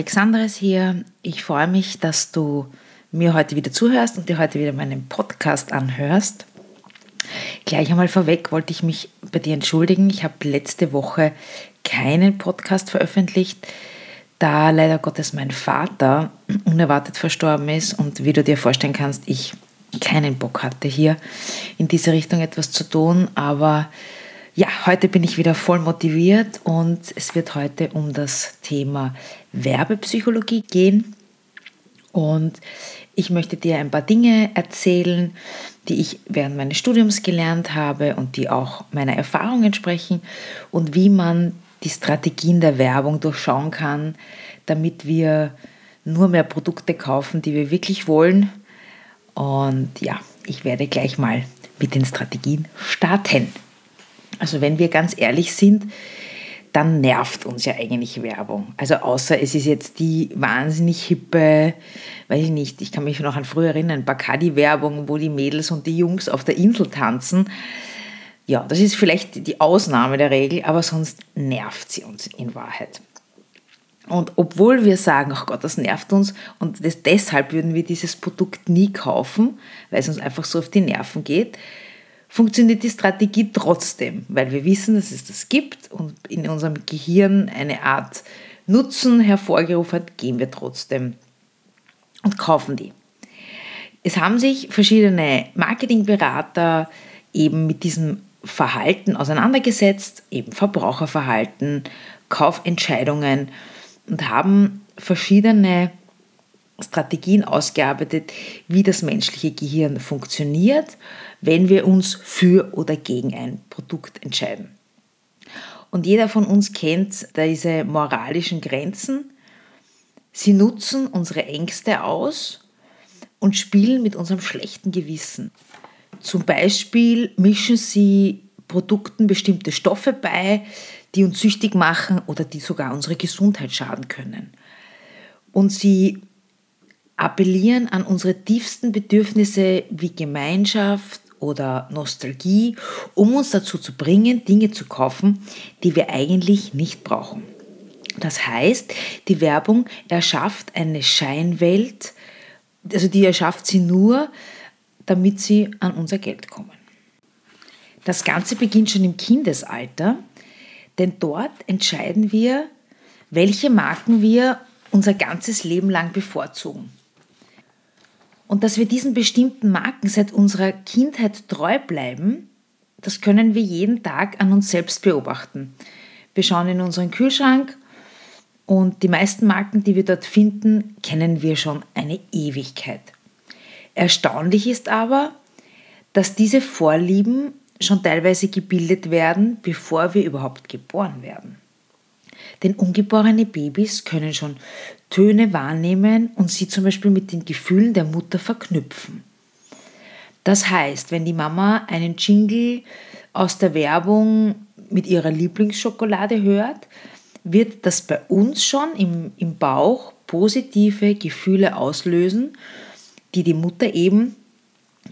Ist hier. Ich freue mich, dass du mir heute wieder zuhörst und dir heute wieder meinen Podcast anhörst. Gleich einmal vorweg wollte ich mich bei dir entschuldigen. Ich habe letzte Woche keinen Podcast veröffentlicht, da leider Gottes mein Vater unerwartet verstorben ist und wie du dir vorstellen kannst, ich keinen Bock hatte hier in diese Richtung etwas zu tun, aber ja, heute bin ich wieder voll motiviert und es wird heute um das Thema Werbepsychologie gehen. Und ich möchte dir ein paar Dinge erzählen, die ich während meines Studiums gelernt habe und die auch meiner Erfahrung entsprechen und wie man die Strategien der Werbung durchschauen kann, damit wir nur mehr Produkte kaufen, die wir wirklich wollen. Und ja, ich werde gleich mal mit den Strategien starten. Also wenn wir ganz ehrlich sind, dann nervt uns ja eigentlich Werbung. Also außer es ist jetzt die wahnsinnig hippe, weiß ich nicht, ich kann mich noch an früher erinnern, Bacardi-Werbung, wo die Mädels und die Jungs auf der Insel tanzen. Ja, das ist vielleicht die Ausnahme der Regel, aber sonst nervt sie uns in Wahrheit. Und obwohl wir sagen, ach Gott, das nervt uns und das, deshalb würden wir dieses Produkt nie kaufen, weil es uns einfach so auf die Nerven geht, funktioniert die Strategie trotzdem, weil wir wissen, dass es das gibt und in unserem Gehirn eine Art Nutzen hervorgerufen hat, gehen wir trotzdem und kaufen die. Es haben sich verschiedene Marketingberater eben mit diesem Verhalten auseinandergesetzt, eben Verbraucherverhalten, Kaufentscheidungen und haben verschiedene Strategien ausgearbeitet, wie das menschliche Gehirn funktioniert wenn wir uns für oder gegen ein Produkt entscheiden. Und jeder von uns kennt diese moralischen Grenzen. Sie nutzen unsere Ängste aus und spielen mit unserem schlechten Gewissen. Zum Beispiel mischen sie Produkten bestimmte Stoffe bei, die uns süchtig machen oder die sogar unsere Gesundheit schaden können. Und sie appellieren an unsere tiefsten Bedürfnisse wie Gemeinschaft, oder Nostalgie, um uns dazu zu bringen, Dinge zu kaufen, die wir eigentlich nicht brauchen. Das heißt, die Werbung erschafft eine Scheinwelt, also die erschafft sie nur, damit sie an unser Geld kommen. Das Ganze beginnt schon im Kindesalter, denn dort entscheiden wir, welche Marken wir unser ganzes Leben lang bevorzugen. Und dass wir diesen bestimmten Marken seit unserer Kindheit treu bleiben, das können wir jeden Tag an uns selbst beobachten. Wir schauen in unseren Kühlschrank und die meisten Marken, die wir dort finden, kennen wir schon eine Ewigkeit. Erstaunlich ist aber, dass diese Vorlieben schon teilweise gebildet werden, bevor wir überhaupt geboren werden. Denn ungeborene Babys können schon Töne wahrnehmen und sie zum Beispiel mit den Gefühlen der Mutter verknüpfen. Das heißt, wenn die Mama einen Jingle aus der Werbung mit ihrer Lieblingsschokolade hört, wird das bei uns schon im, im Bauch positive Gefühle auslösen, die die Mutter eben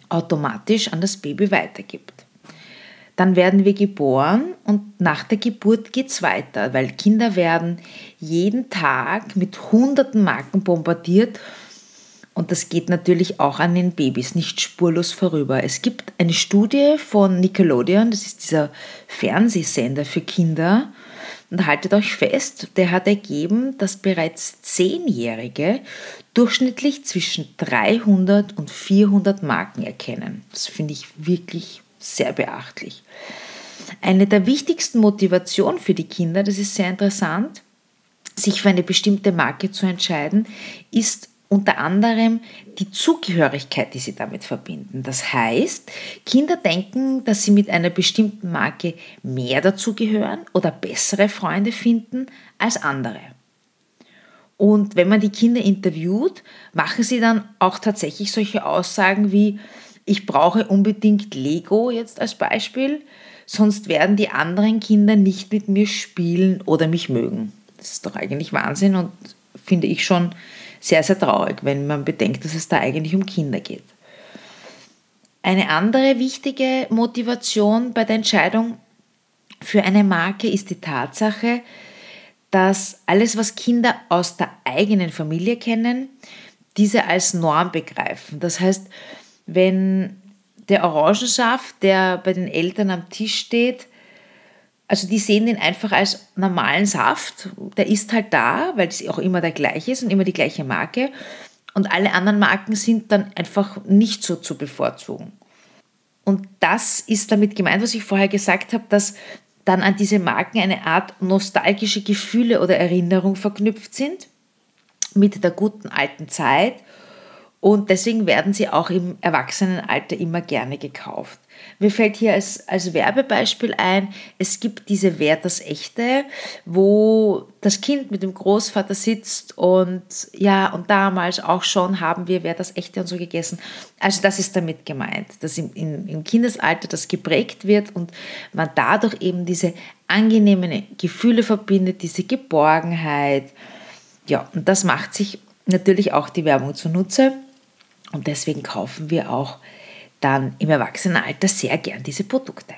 automatisch an das Baby weitergibt. Dann werden wir geboren und nach der Geburt geht es weiter, weil Kinder werden jeden Tag mit hunderten Marken bombardiert und das geht natürlich auch an den Babys nicht spurlos vorüber. Es gibt eine Studie von Nickelodeon, das ist dieser Fernsehsender für Kinder. Und haltet euch fest, der hat ergeben, dass bereits Zehnjährige durchschnittlich zwischen 300 und 400 Marken erkennen. Das finde ich wirklich sehr beachtlich. Eine der wichtigsten Motivationen für die Kinder, das ist sehr interessant, sich für eine bestimmte Marke zu entscheiden, ist unter anderem die Zugehörigkeit, die sie damit verbinden. Das heißt, Kinder denken, dass sie mit einer bestimmten Marke mehr dazugehören oder bessere Freunde finden als andere. Und wenn man die Kinder interviewt, machen sie dann auch tatsächlich solche Aussagen wie, ich brauche unbedingt Lego jetzt als Beispiel, sonst werden die anderen Kinder nicht mit mir spielen oder mich mögen. Das ist doch eigentlich Wahnsinn und finde ich schon sehr, sehr traurig, wenn man bedenkt, dass es da eigentlich um Kinder geht. Eine andere wichtige Motivation bei der Entscheidung für eine Marke ist die Tatsache, dass alles, was Kinder aus der eigenen Familie kennen, diese als Norm begreifen. Das heißt, wenn der Orangensaft, der bei den Eltern am Tisch steht, also die sehen den einfach als normalen Saft. Der ist halt da, weil es auch immer der gleiche ist und immer die gleiche Marke. Und alle anderen Marken sind dann einfach nicht so zu bevorzugen. Und das ist damit gemeint, was ich vorher gesagt habe, dass dann an diese Marken eine Art nostalgische Gefühle oder Erinnerung verknüpft sind mit der guten alten Zeit und deswegen werden sie auch im Erwachsenenalter immer gerne gekauft. Mir fällt hier als, als Werbebeispiel ein, es gibt diese Wer das Echte, wo das Kind mit dem Großvater sitzt und ja, und damals auch schon haben wir Wer das Echte und so gegessen. Also das ist damit gemeint, dass im, im, im Kindesalter das geprägt wird und man dadurch eben diese angenehmen Gefühle verbindet, diese Geborgenheit. Ja, und das macht sich natürlich auch die Werbung zunutze. Und deswegen kaufen wir auch dann im Erwachsenenalter sehr gern diese Produkte.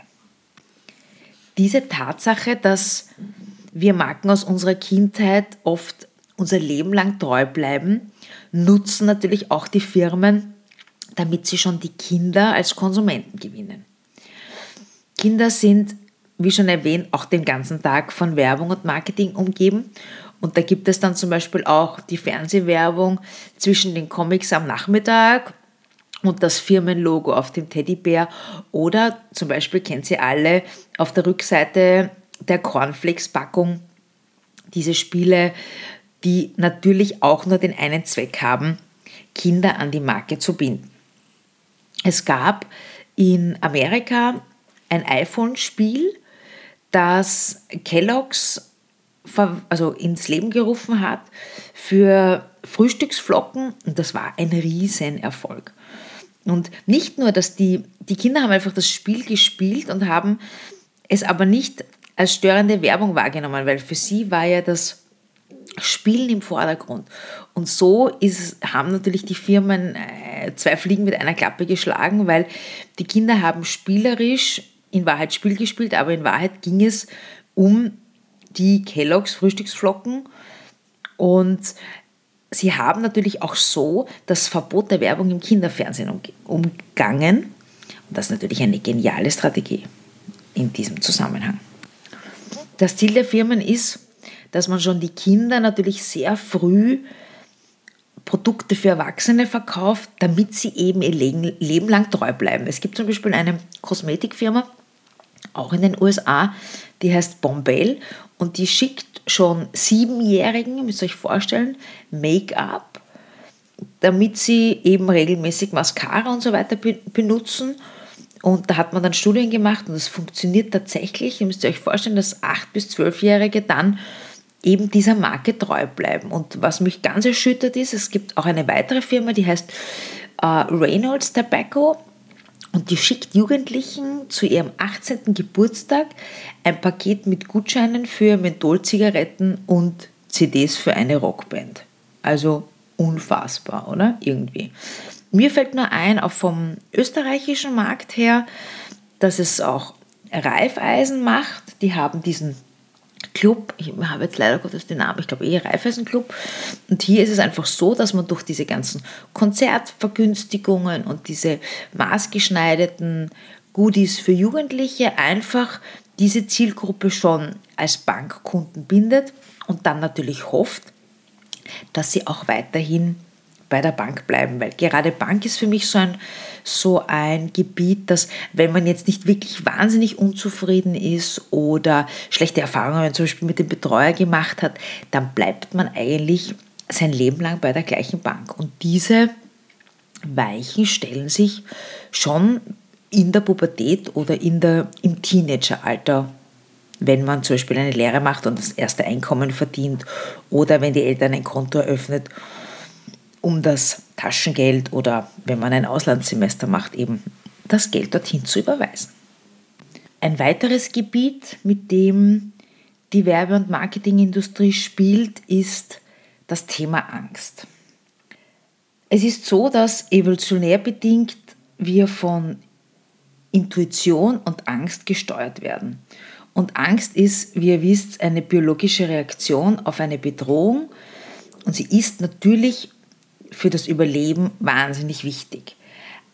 Diese Tatsache, dass wir Marken aus unserer Kindheit oft unser Leben lang treu bleiben, nutzen natürlich auch die Firmen, damit sie schon die Kinder als Konsumenten gewinnen. Kinder sind, wie schon erwähnt, auch den ganzen Tag von Werbung und Marketing umgeben und da gibt es dann zum Beispiel auch die Fernsehwerbung zwischen den Comics am Nachmittag und das Firmenlogo auf dem Teddybär. Oder zum Beispiel kennt sie alle auf der Rückseite der Cornflakes-Packung diese Spiele, die natürlich auch nur den einen Zweck haben, Kinder an die Marke zu binden. Es gab in Amerika ein iPhone-Spiel, das Kellogg's also ins Leben gerufen hat für Frühstücksflocken und das war ein Riesenerfolg. Und nicht nur, dass die, die Kinder haben einfach das Spiel gespielt und haben es aber nicht als störende Werbung wahrgenommen, weil für sie war ja das Spielen im Vordergrund. Und so ist, haben natürlich die Firmen äh, zwei Fliegen mit einer Klappe geschlagen, weil die Kinder haben spielerisch in Wahrheit Spiel gespielt, aber in Wahrheit ging es um die Kelloggs Frühstücksflocken und sie haben natürlich auch so das Verbot der Werbung im Kinderfernsehen umgangen. Und das ist natürlich eine geniale Strategie in diesem Zusammenhang. Das Ziel der Firmen ist, dass man schon die Kinder natürlich sehr früh Produkte für Erwachsene verkauft, damit sie eben ihr Leben lang treu bleiben. Es gibt zum Beispiel eine Kosmetikfirma, auch in den USA, die heißt Bombell und die schickt schon Siebenjährigen, müsst ihr euch vorstellen, Make-up, damit sie eben regelmäßig Mascara und so weiter benutzen. Und da hat man dann Studien gemacht und das funktioniert tatsächlich. Ihr müsst euch vorstellen, dass 8- bis 12-Jährige dann eben dieser Marke treu bleiben. Und was mich ganz erschüttert ist, es gibt auch eine weitere Firma, die heißt äh, Reynolds Tobacco und die schickt Jugendlichen zu ihrem 18. Geburtstag ein Paket mit Gutscheinen für Mentholzigaretten und CDs für eine Rockband. Also unfassbar, oder? Irgendwie. Mir fällt nur ein, auch vom österreichischen Markt her, dass es auch Reifeisen macht. Die haben diesen Club, ich habe jetzt leider Gottes den Namen, ich glaube eher Raiffeisen Club. Und hier ist es einfach so, dass man durch diese ganzen Konzertvergünstigungen und diese maßgeschneiderten Goodies für Jugendliche einfach diese Zielgruppe schon als Bankkunden bindet und dann natürlich hofft, dass sie auch weiterhin bei der Bank bleiben, weil gerade Bank ist für mich so ein, so ein Gebiet, dass wenn man jetzt nicht wirklich wahnsinnig unzufrieden ist oder schlechte Erfahrungen zum Beispiel mit dem Betreuer gemacht hat, dann bleibt man eigentlich sein Leben lang bei der gleichen Bank. Und diese Weichen stellen sich schon in der Pubertät oder in der, im Teenageralter, wenn man zum Beispiel eine Lehre macht und das erste Einkommen verdient oder wenn die Eltern ein Konto eröffnet, um das Taschengeld oder wenn man ein Auslandssemester macht, eben das Geld dorthin zu überweisen. Ein weiteres Gebiet, mit dem die Werbe- und Marketingindustrie spielt, ist das Thema Angst. Es ist so, dass evolutionär bedingt wir von Intuition und Angst gesteuert werden. Und Angst ist, wie ihr wisst, eine biologische Reaktion auf eine Bedrohung und sie ist natürlich für das Überleben wahnsinnig wichtig.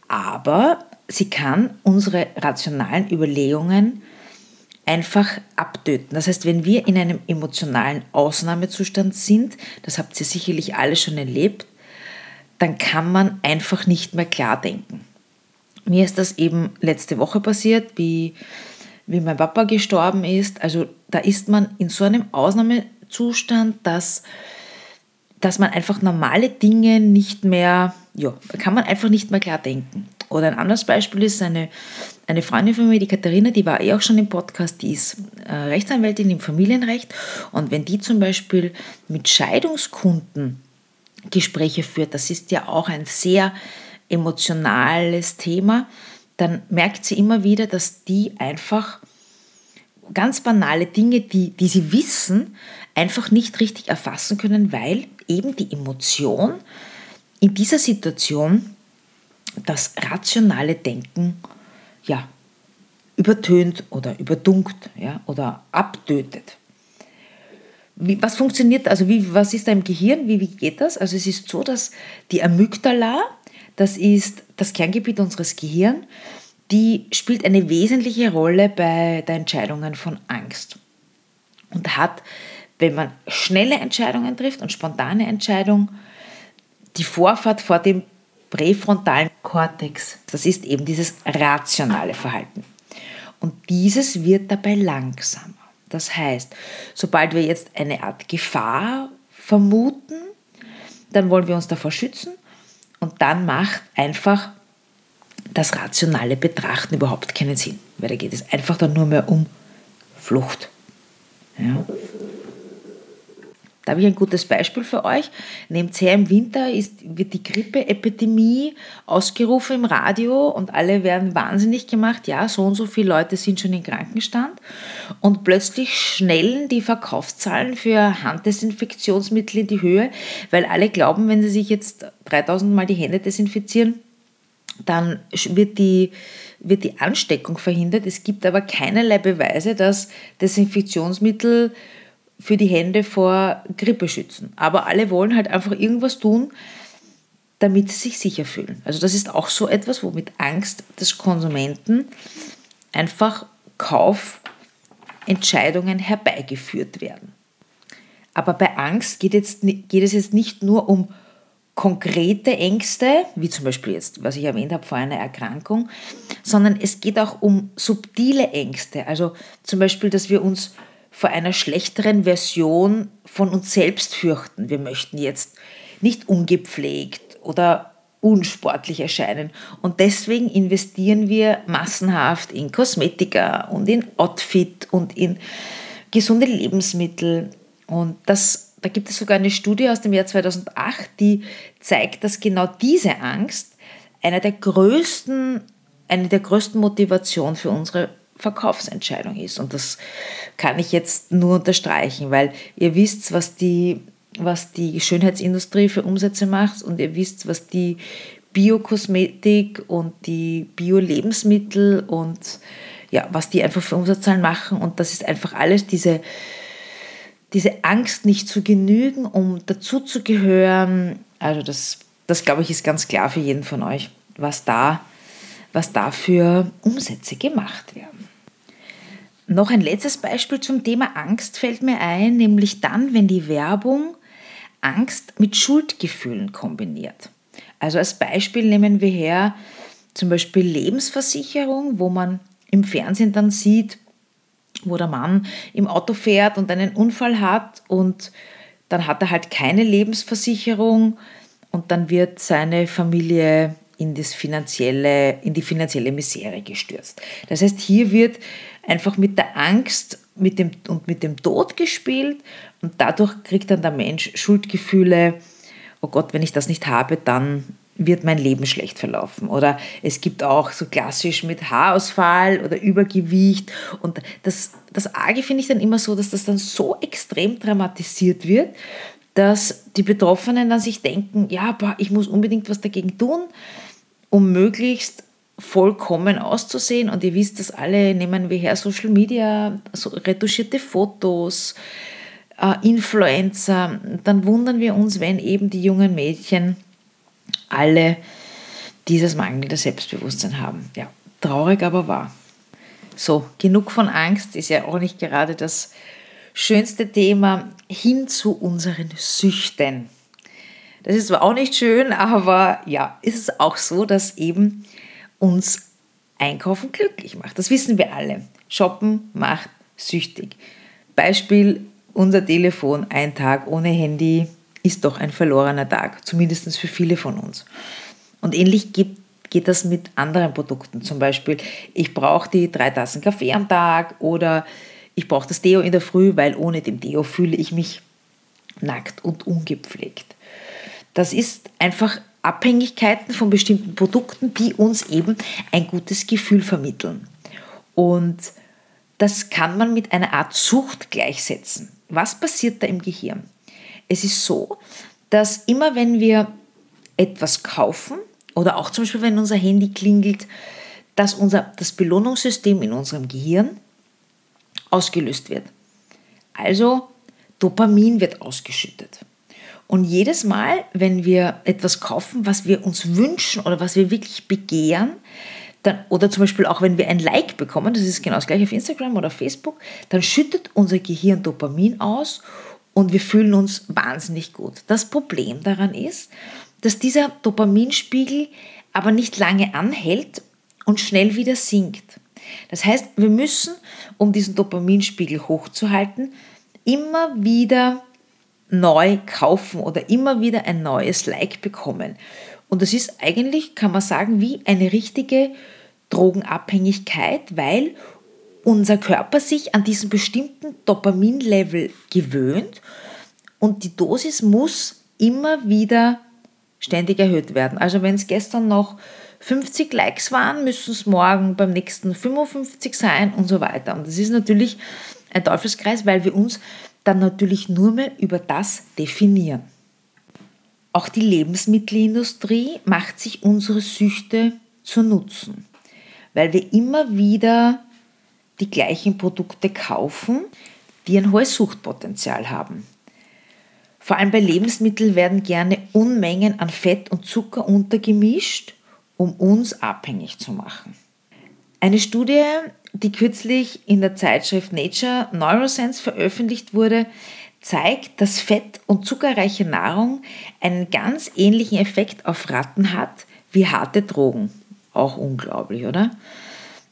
Aber sie kann unsere rationalen Überlegungen einfach abtöten. Das heißt, wenn wir in einem emotionalen Ausnahmezustand sind, das habt ihr sicherlich alle schon erlebt, dann kann man einfach nicht mehr klar denken. Mir ist das eben letzte Woche passiert, wie, wie mein Papa gestorben ist. Also da ist man in so einem Ausnahmezustand, dass, dass man einfach normale Dinge nicht mehr, ja, kann man einfach nicht mehr klar denken. Oder ein anderes Beispiel ist eine, eine Freundin von mir, die Katharina, die war eh auch schon im Podcast, die ist äh, Rechtsanwältin im Familienrecht. Und wenn die zum Beispiel mit Scheidungskunden Gespräche führt, das ist ja auch ein sehr emotionales Thema, dann merkt sie immer wieder, dass die einfach ganz banale Dinge, die, die sie wissen, einfach nicht richtig erfassen können, weil eben die Emotion in dieser Situation das rationale Denken ja, übertönt oder überdunkt ja, oder abtötet. Wie, was funktioniert, also wie, was ist da im Gehirn, wie, wie geht das? Also es ist so, dass die Amygdala, das ist das Kerngebiet unseres Gehirns, die spielt eine wesentliche Rolle bei der Entscheidungen von Angst und hat, wenn man schnelle Entscheidungen trifft und spontane Entscheidungen, die Vorfahrt vor dem präfrontalen Kortex. Das ist eben dieses rationale Verhalten. Und dieses wird dabei langsamer. Das heißt, sobald wir jetzt eine Art Gefahr vermuten, dann wollen wir uns davor schützen und dann macht einfach das rationale Betrachten überhaupt keinen Sinn, weil da geht es einfach dann nur mehr um Flucht. Ja. Da habe ich ein gutes Beispiel für euch. Nehmt her, im Winter ist, wird die Grippeepidemie ausgerufen im Radio und alle werden wahnsinnig gemacht. Ja, so und so viele Leute sind schon im Krankenstand. Und plötzlich schnellen die Verkaufszahlen für Handdesinfektionsmittel in die Höhe, weil alle glauben, wenn sie sich jetzt 3000 Mal die Hände desinfizieren, dann wird die, wird die Ansteckung verhindert. Es gibt aber keinerlei Beweise, dass Desinfektionsmittel für die Hände vor Grippe schützen. Aber alle wollen halt einfach irgendwas tun, damit sie sich sicher fühlen. Also das ist auch so etwas, wo mit Angst des Konsumenten einfach Kaufentscheidungen herbeigeführt werden. Aber bei Angst geht, jetzt, geht es jetzt nicht nur um konkrete Ängste, wie zum Beispiel jetzt, was ich erwähnt habe, vor einer Erkrankung, sondern es geht auch um subtile Ängste. Also zum Beispiel, dass wir uns vor einer schlechteren Version von uns selbst fürchten. Wir möchten jetzt nicht ungepflegt oder unsportlich erscheinen. Und deswegen investieren wir massenhaft in Kosmetika und in Outfit und in gesunde Lebensmittel. Und das, da gibt es sogar eine Studie aus dem Jahr 2008, die zeigt, dass genau diese Angst einer der größten, eine der größten Motivationen für unsere Verkaufsentscheidung ist. Und das kann ich jetzt nur unterstreichen, weil ihr wisst, was die, was die Schönheitsindustrie für Umsätze macht und ihr wisst, was die Biokosmetik und die Bio-Lebensmittel und ja, was die einfach für Umsatzzahlen machen. Und das ist einfach alles diese, diese Angst, nicht zu genügen, um dazu zu gehören. Also das, das glaube ich, ist ganz klar für jeden von euch, was da, was da für Umsätze gemacht werden. Noch ein letztes Beispiel zum Thema Angst fällt mir ein, nämlich dann, wenn die Werbung Angst mit Schuldgefühlen kombiniert. Also als Beispiel nehmen wir her zum Beispiel Lebensversicherung, wo man im Fernsehen dann sieht, wo der Mann im Auto fährt und einen Unfall hat und dann hat er halt keine Lebensversicherung und dann wird seine Familie in, das finanzielle, in die finanzielle Misere gestürzt. Das heißt, hier wird einfach mit der Angst mit dem, und mit dem Tod gespielt und dadurch kriegt dann der Mensch Schuldgefühle, oh Gott, wenn ich das nicht habe, dann wird mein Leben schlecht verlaufen. Oder es gibt auch so klassisch mit Haarausfall oder Übergewicht. Und das, das Arge finde ich dann immer so, dass das dann so extrem dramatisiert wird, dass die Betroffenen dann sich denken, ja, boah, ich muss unbedingt was dagegen tun, um möglichst vollkommen auszusehen. Und ihr wisst das alle, nehmen wir her Social Media, so retuschierte Fotos, äh, Influencer. Dann wundern wir uns, wenn eben die jungen Mädchen alle dieses mangelnde Selbstbewusstsein haben. Ja, traurig aber wahr. So, genug von Angst ist ja auch nicht gerade das schönste Thema hin zu unseren Süchten. Das ist zwar auch nicht schön, aber ja, ist es auch so, dass eben uns Einkaufen glücklich macht. Das wissen wir alle. Shoppen macht süchtig. Beispiel unser Telefon, ein Tag ohne Handy ist doch ein verlorener Tag, zumindest für viele von uns. Und ähnlich geht, geht das mit anderen Produkten. Zum Beispiel, ich brauche die drei Tassen Kaffee am Tag oder ich brauche das Deo in der Früh, weil ohne dem Deo fühle ich mich nackt und ungepflegt. Das ist einfach Abhängigkeiten von bestimmten Produkten, die uns eben ein gutes Gefühl vermitteln. Und das kann man mit einer Art Sucht gleichsetzen. Was passiert da im Gehirn? Es ist so, dass immer wenn wir etwas kaufen oder auch zum Beispiel wenn unser Handy klingelt, dass unser, das Belohnungssystem in unserem Gehirn ausgelöst wird. Also Dopamin wird ausgeschüttet. Und jedes Mal, wenn wir etwas kaufen, was wir uns wünschen oder was wir wirklich begehren, dann, oder zum Beispiel auch wenn wir ein Like bekommen, das ist genau das gleiche auf Instagram oder Facebook, dann schüttet unser Gehirn Dopamin aus und wir fühlen uns wahnsinnig gut. Das Problem daran ist, dass dieser Dopaminspiegel aber nicht lange anhält und schnell wieder sinkt. Das heißt, wir müssen, um diesen Dopaminspiegel hochzuhalten, immer wieder neu kaufen oder immer wieder ein neues Like bekommen. Und das ist eigentlich, kann man sagen, wie eine richtige Drogenabhängigkeit, weil unser Körper sich an diesen bestimmten Dopaminlevel gewöhnt und die Dosis muss immer wieder ständig erhöht werden. Also wenn es gestern noch 50 Likes waren, müssen es morgen beim nächsten 55 sein und so weiter. Und das ist natürlich ein Teufelskreis, weil wir uns dann natürlich nur mehr über das definieren. Auch die Lebensmittelindustrie macht sich unsere Süchte zu Nutzen, weil wir immer wieder die gleichen Produkte kaufen, die ein hohes Suchtpotenzial haben. Vor allem bei Lebensmitteln werden gerne Unmengen an Fett und Zucker untergemischt, um uns abhängig zu machen. Eine Studie die kürzlich in der Zeitschrift Nature Neuroscience veröffentlicht wurde, zeigt, dass fett- und zuckerreiche Nahrung einen ganz ähnlichen Effekt auf Ratten hat wie harte Drogen. Auch unglaublich, oder?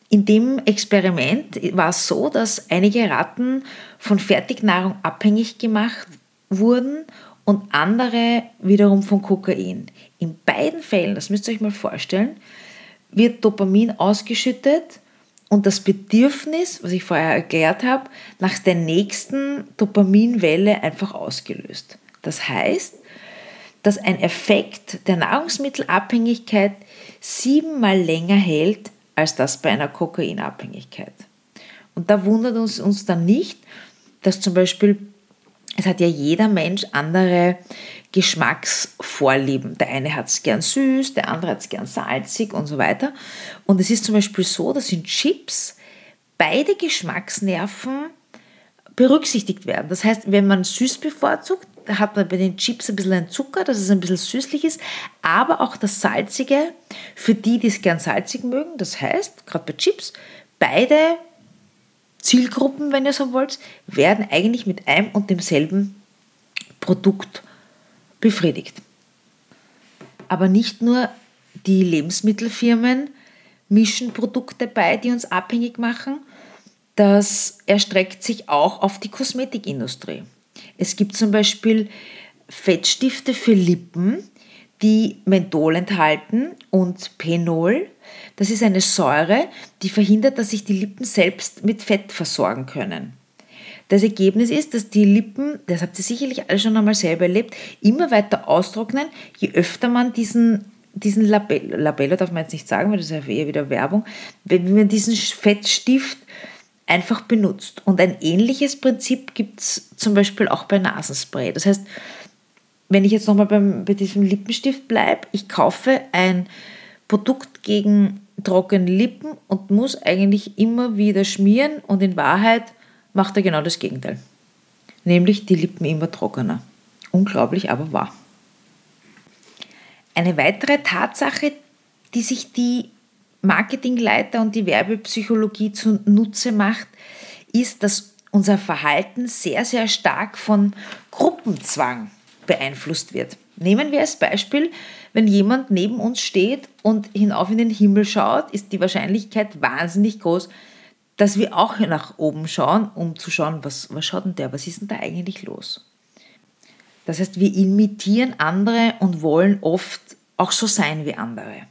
In dem Experiment war es so, dass einige Ratten von Fertignahrung abhängig gemacht wurden und andere wiederum von Kokain. In beiden Fällen, das müsst ihr euch mal vorstellen, wird Dopamin ausgeschüttet und das Bedürfnis, was ich vorher erklärt habe, nach der nächsten Dopaminwelle einfach ausgelöst. Das heißt, dass ein Effekt der Nahrungsmittelabhängigkeit siebenmal länger hält als das bei einer Kokainabhängigkeit. Und da wundert uns, uns dann nicht, dass zum Beispiel, es hat ja jeder Mensch andere Geschmacksvorlieben. Der eine hat es gern süß, der andere hat es gern salzig und so weiter. Und es ist zum Beispiel so, dass in Chips beide Geschmacksnerven berücksichtigt werden. Das heißt, wenn man süß bevorzugt, hat man bei den Chips ein bisschen ein Zucker, dass es ein bisschen süßlich ist, aber auch das Salzige für die, die es gern salzig mögen. Das heißt, gerade bei Chips, beide Zielgruppen, wenn ihr so wollt, werden eigentlich mit einem und demselben Produkt befriedigt. Aber nicht nur die Lebensmittelfirmen mischen Produkte bei, die uns abhängig machen, das erstreckt sich auch auf die Kosmetikindustrie. Es gibt zum Beispiel Fettstifte für Lippen, die Menthol enthalten und Penol. Das ist eine Säure, die verhindert, dass sich die Lippen selbst mit Fett versorgen können. Das Ergebnis ist, dass die Lippen, das habt ihr sicherlich alle schon einmal selber erlebt, immer weiter austrocknen, je öfter man diesen, diesen Labello, Labello darf man jetzt nicht sagen, weil das ist ja eher wieder Werbung, wenn man diesen Fettstift einfach benutzt. Und ein ähnliches Prinzip gibt es zum Beispiel auch bei Nasenspray. Das heißt, wenn ich jetzt nochmal bei diesem Lippenstift bleibe, ich kaufe ein Produkt gegen trockene Lippen und muss eigentlich immer wieder schmieren und in Wahrheit macht er genau das Gegenteil. Nämlich die Lippen immer trockener. Unglaublich, aber wahr. Eine weitere Tatsache, die sich die Marketingleiter und die Werbepsychologie zunutze macht, ist, dass unser Verhalten sehr, sehr stark von Gruppenzwang beeinflusst wird. Nehmen wir als Beispiel, wenn jemand neben uns steht und hinauf in den Himmel schaut, ist die Wahrscheinlichkeit wahnsinnig groß, dass wir auch nach oben schauen, um zu schauen, was, was schaut denn der, was ist denn da eigentlich los? Das heißt, wir imitieren andere und wollen oft auch so sein wie andere.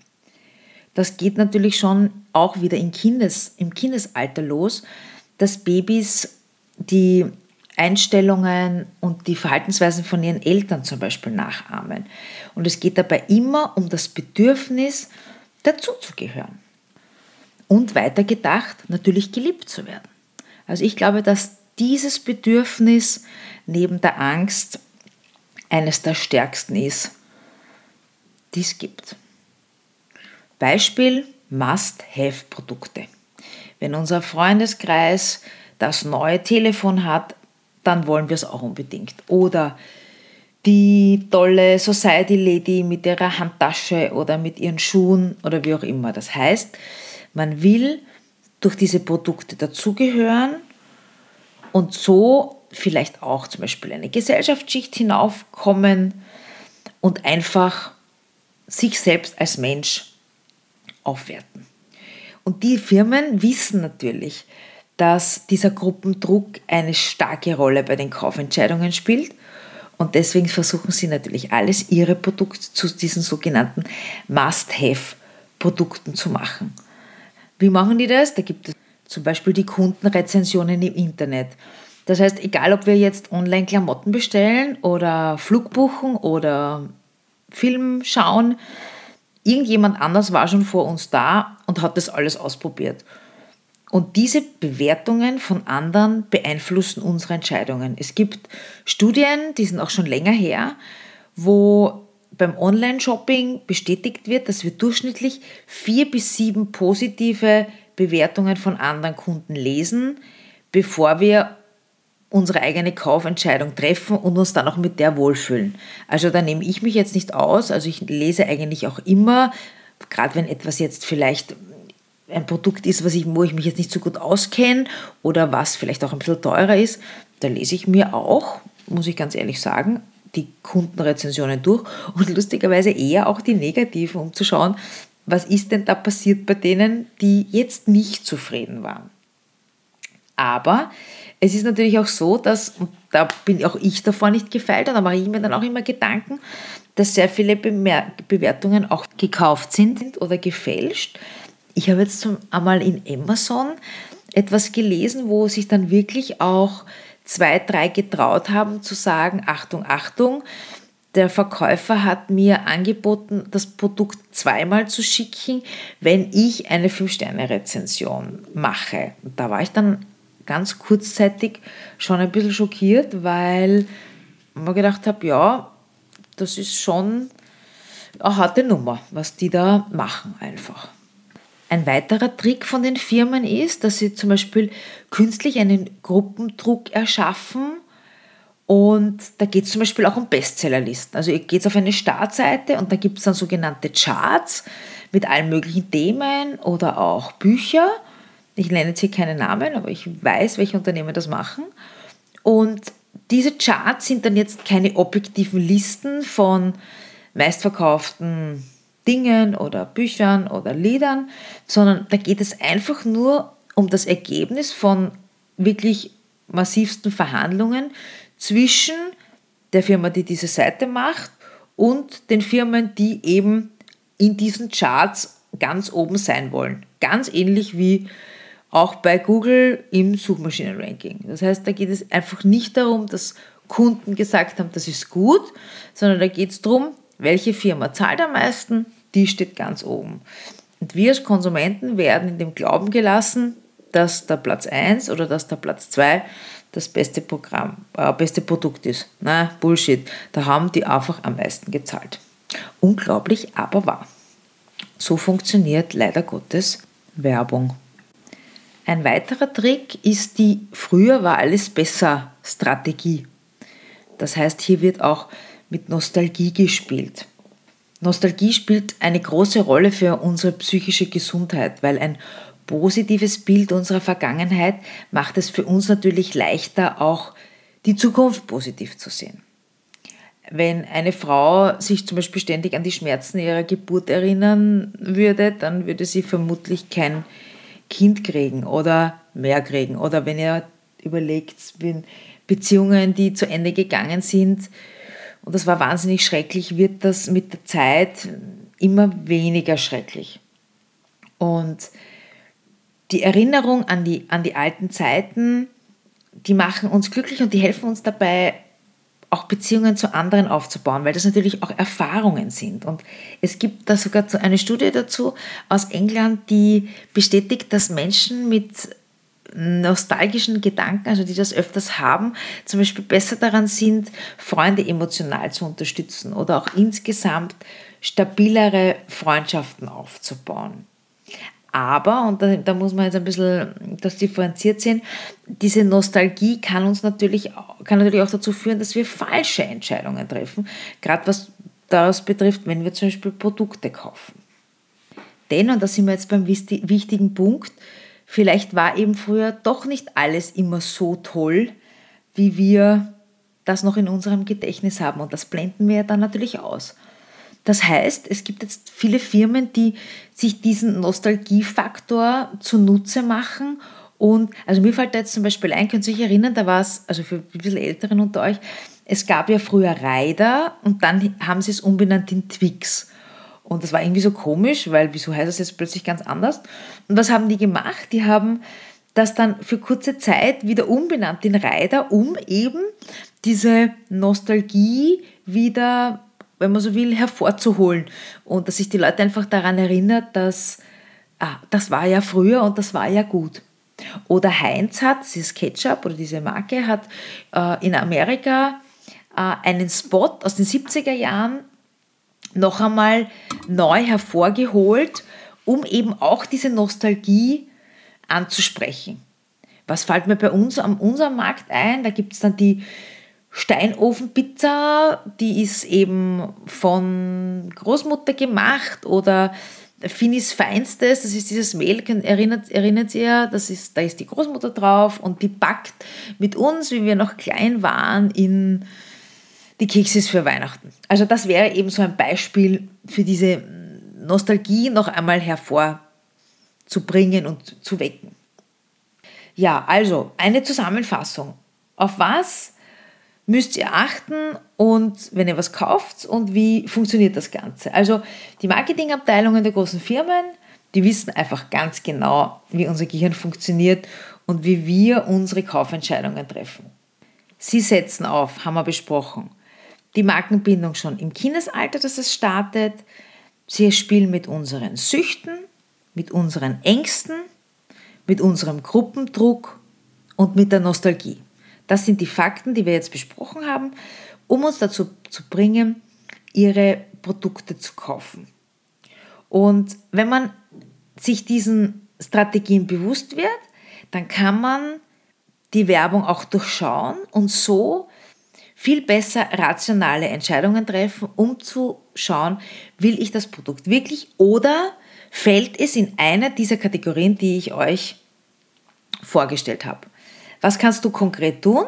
Das geht natürlich schon auch wieder im, Kindes, im Kindesalter los, dass Babys die Einstellungen und die Verhaltensweisen von ihren Eltern zum Beispiel nachahmen. Und es geht dabei immer um das Bedürfnis, dazuzugehören. Und weiter gedacht, natürlich geliebt zu werden. Also ich glaube, dass dieses Bedürfnis neben der Angst eines der stärksten ist, die es gibt. Beispiel Must-Have-Produkte. Wenn unser Freundeskreis das neue Telefon hat, dann wollen wir es auch unbedingt. Oder die tolle Society Lady mit ihrer Handtasche oder mit ihren Schuhen oder wie auch immer. Das heißt, man will durch diese Produkte dazugehören und so vielleicht auch zum Beispiel eine Gesellschaftsschicht hinaufkommen und einfach sich selbst als Mensch aufwerten. Und die Firmen wissen natürlich, dass dieser Gruppendruck eine starke Rolle bei den Kaufentscheidungen spielt. Und deswegen versuchen sie natürlich alles, ihre Produkte zu diesen sogenannten Must-Have-Produkten zu machen. Wie machen die das? Da gibt es zum Beispiel die Kundenrezensionen im Internet. Das heißt, egal ob wir jetzt online Klamotten bestellen oder Flug buchen oder Film schauen, irgendjemand anders war schon vor uns da und hat das alles ausprobiert. Und diese Bewertungen von anderen beeinflussen unsere Entscheidungen. Es gibt Studien, die sind auch schon länger her, wo beim Online-Shopping bestätigt wird, dass wir durchschnittlich vier bis sieben positive Bewertungen von anderen Kunden lesen, bevor wir unsere eigene Kaufentscheidung treffen und uns dann auch mit der wohlfühlen. Also da nehme ich mich jetzt nicht aus. Also ich lese eigentlich auch immer, gerade wenn etwas jetzt vielleicht ein Produkt ist, was ich, wo ich mich jetzt nicht so gut auskenne oder was vielleicht auch ein bisschen teurer ist, da lese ich mir auch, muss ich ganz ehrlich sagen, die Kundenrezensionen durch und lustigerweise eher auch die negativen, um zu schauen, was ist denn da passiert bei denen, die jetzt nicht zufrieden waren. Aber es ist natürlich auch so, dass, und da bin auch ich davor nicht gefeilt, und da mache ich mir dann auch immer Gedanken, dass sehr viele Bewertungen auch gekauft sind oder gefälscht ich habe jetzt einmal in Amazon etwas gelesen, wo sich dann wirklich auch zwei, drei getraut haben zu sagen, Achtung, Achtung, der Verkäufer hat mir angeboten, das Produkt zweimal zu schicken, wenn ich eine 5-Sterne-Rezension mache. Und da war ich dann ganz kurzzeitig schon ein bisschen schockiert, weil ich mir gedacht habe, ja, das ist schon eine harte Nummer, was die da machen einfach. Ein weiterer Trick von den Firmen ist, dass sie zum Beispiel künstlich einen Gruppendruck erschaffen und da geht es zum Beispiel auch um Bestsellerlisten. Also geht auf eine Startseite und da gibt es dann sogenannte Charts mit allen möglichen Themen oder auch Bücher. Ich nenne jetzt hier keine Namen, aber ich weiß, welche Unternehmen das machen. Und diese Charts sind dann jetzt keine objektiven Listen von meistverkauften Dingen oder Büchern oder Liedern, sondern da geht es einfach nur um das Ergebnis von wirklich massivsten Verhandlungen zwischen der Firma, die diese Seite macht und den Firmen, die eben in diesen Charts ganz oben sein wollen. Ganz ähnlich wie auch bei Google im Suchmaschinenranking. Das heißt, da geht es einfach nicht darum, dass Kunden gesagt haben, das ist gut, sondern da geht es darum, welche Firma zahlt am meisten, die steht ganz oben. Und wir als Konsumenten werden in dem Glauben gelassen, dass der Platz 1 oder dass der Platz 2 das beste Programm, äh, beste Produkt ist. Na, Bullshit. Da haben die einfach am meisten gezahlt. Unglaublich, aber wahr. So funktioniert leider Gottes Werbung. Ein weiterer Trick ist die Früher war alles besser Strategie. Das heißt, hier wird auch mit Nostalgie gespielt. Nostalgie spielt eine große Rolle für unsere psychische Gesundheit, weil ein positives Bild unserer Vergangenheit macht es für uns natürlich leichter, auch die Zukunft positiv zu sehen. Wenn eine Frau sich zum Beispiel ständig an die Schmerzen ihrer Geburt erinnern würde, dann würde sie vermutlich kein Kind kriegen oder mehr kriegen. Oder wenn ihr überlegt, wenn Beziehungen, die zu Ende gegangen sind, und das war wahnsinnig schrecklich, wird das mit der Zeit immer weniger schrecklich. Und die Erinnerung an die, an die alten Zeiten, die machen uns glücklich und die helfen uns dabei, auch Beziehungen zu anderen aufzubauen, weil das natürlich auch Erfahrungen sind. Und es gibt da sogar eine Studie dazu aus England, die bestätigt, dass Menschen mit nostalgischen Gedanken, also die das öfters haben, zum Beispiel besser daran sind, Freunde emotional zu unterstützen oder auch insgesamt stabilere Freundschaften aufzubauen. Aber, und da, da, muss man jetzt ein bisschen das differenziert sehen, diese Nostalgie kann uns natürlich, kann natürlich auch dazu führen, dass wir falsche Entscheidungen treffen, gerade was das betrifft, wenn wir zum Beispiel Produkte kaufen. Denn, und da sind wir jetzt beim wichtigen Punkt, vielleicht war eben früher doch nicht alles immer so toll, wie wir das noch in unserem Gedächtnis haben. Und das blenden wir dann natürlich aus. Das heißt, es gibt jetzt viele Firmen, die sich diesen Nostalgiefaktor zunutze machen. Und also mir fällt da jetzt zum Beispiel ein, könnt ihr euch erinnern, da war es, also für ein bisschen Älteren unter euch, es gab ja früher Rider und dann haben sie es umbenannt in Twix. Und das war irgendwie so komisch, weil wieso heißt das jetzt plötzlich ganz anders? Und was haben die gemacht? Die haben das dann für kurze Zeit wieder umbenannt in Rider, um eben diese Nostalgie wieder wenn man so will, hervorzuholen und dass sich die Leute einfach daran erinnert, dass ah, das war ja früher und das war ja gut. Oder Heinz hat, dieses Ketchup oder diese Marke, hat äh, in Amerika äh, einen Spot aus den 70er Jahren noch einmal neu hervorgeholt, um eben auch diese Nostalgie anzusprechen. Was fällt mir bei uns am unserem Markt ein? Da gibt es dann die Steinofenpizza, die ist eben von Großmutter gemacht oder Finis Feinstes, das ist dieses Mehl, erinnert, erinnert ihr, das ist, da ist die Großmutter drauf und die backt mit uns, wie wir noch klein waren, in die Kekse für Weihnachten. Also das wäre eben so ein Beispiel für diese Nostalgie noch einmal hervorzubringen und zu wecken. Ja, also eine Zusammenfassung. Auf was müsst ihr achten und wenn ihr was kauft und wie funktioniert das Ganze. Also die Marketingabteilungen der großen Firmen, die wissen einfach ganz genau, wie unser Gehirn funktioniert und wie wir unsere Kaufentscheidungen treffen. Sie setzen auf, haben wir besprochen, die Markenbindung schon im Kindesalter, dass es startet. Sie spielen mit unseren Süchten, mit unseren Ängsten, mit unserem Gruppendruck und mit der Nostalgie. Das sind die Fakten, die wir jetzt besprochen haben, um uns dazu zu bringen, ihre Produkte zu kaufen. Und wenn man sich diesen Strategien bewusst wird, dann kann man die Werbung auch durchschauen und so viel besser rationale Entscheidungen treffen, um zu schauen, will ich das Produkt wirklich oder fällt es in einer dieser Kategorien, die ich euch vorgestellt habe. Was kannst du konkret tun?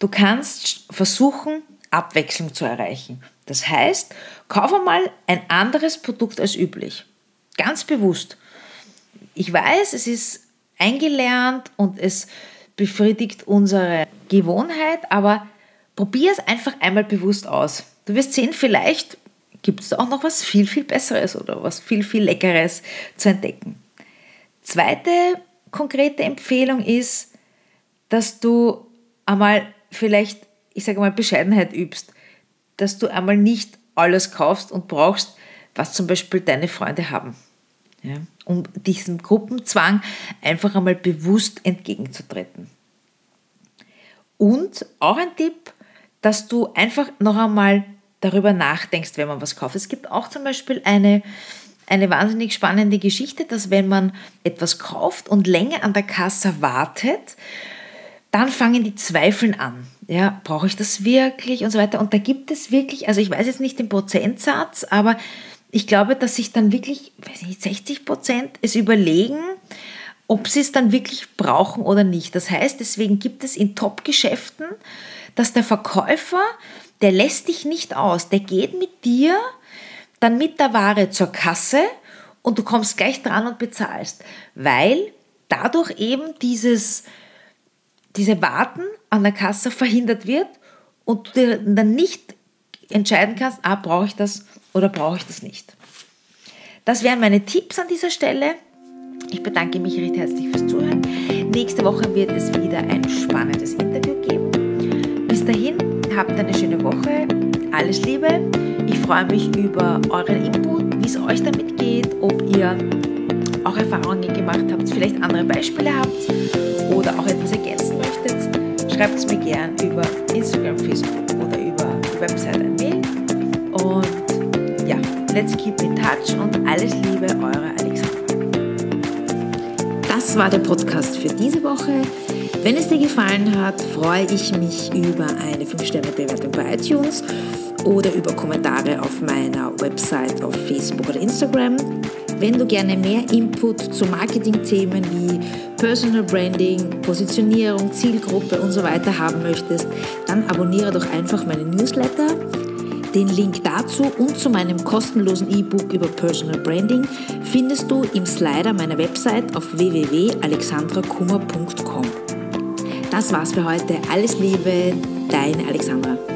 Du kannst versuchen, Abwechslung zu erreichen. Das heißt, kauf einmal ein anderes Produkt als üblich. Ganz bewusst. Ich weiß, es ist eingelernt und es befriedigt unsere Gewohnheit, aber probier es einfach einmal bewusst aus. Du wirst sehen, vielleicht gibt es auch noch was viel, viel Besseres oder was viel, viel Leckeres zu entdecken. Zweite konkrete Empfehlung ist, dass du einmal vielleicht, ich sage mal, Bescheidenheit übst, dass du einmal nicht alles kaufst und brauchst, was zum Beispiel deine Freunde haben. Ja, um diesem Gruppenzwang einfach einmal bewusst entgegenzutreten. Und auch ein Tipp, dass du einfach noch einmal darüber nachdenkst, wenn man was kauft. Es gibt auch zum Beispiel eine, eine wahnsinnig spannende Geschichte, dass wenn man etwas kauft und länger an der Kasse wartet, dann fangen die Zweifeln an. Ja, brauche ich das wirklich und so weiter. Und da gibt es wirklich, also ich weiß jetzt nicht den Prozentsatz, aber ich glaube, dass sich dann wirklich, weiß nicht, 60 Prozent es überlegen, ob sie es dann wirklich brauchen oder nicht. Das heißt, deswegen gibt es in Top-Geschäften, dass der Verkäufer, der lässt dich nicht aus, der geht mit dir dann mit der Ware zur Kasse und du kommst gleich dran und bezahlst, weil dadurch eben dieses, diese Warten an der Kasse verhindert wird und du dann nicht entscheiden kannst, ah, brauche ich das oder brauche ich das nicht. Das wären meine Tipps an dieser Stelle. Ich bedanke mich recht herzlich fürs Zuhören. Nächste Woche wird es wieder ein spannendes Interview habt eine schöne Woche. Alles Liebe. Ich freue mich über euren Input, wie es euch damit geht, ob ihr auch Erfahrungen gemacht habt, vielleicht andere Beispiele habt oder auch etwas ergänzen möchtet. Schreibt es mir gern über Instagram, Facebook oder über die Website ein Mail. Und ja, let's keep in touch und alles Liebe, eure Alexandra. Das war der Podcast für diese Woche. Wenn es dir gefallen hat, freue ich mich über eine 5-Sterne-Bewertung bei iTunes oder über Kommentare auf meiner Website, auf Facebook oder Instagram. Wenn du gerne mehr Input zu Marketingthemen wie Personal Branding, Positionierung, Zielgruppe und so weiter haben möchtest, dann abonniere doch einfach meinen Newsletter. Den Link dazu und zu meinem kostenlosen E-Book über Personal Branding findest du im Slider meiner Website auf www.alexandrakummer.com. Das war's für heute. Alles Liebe, deine Alexandra.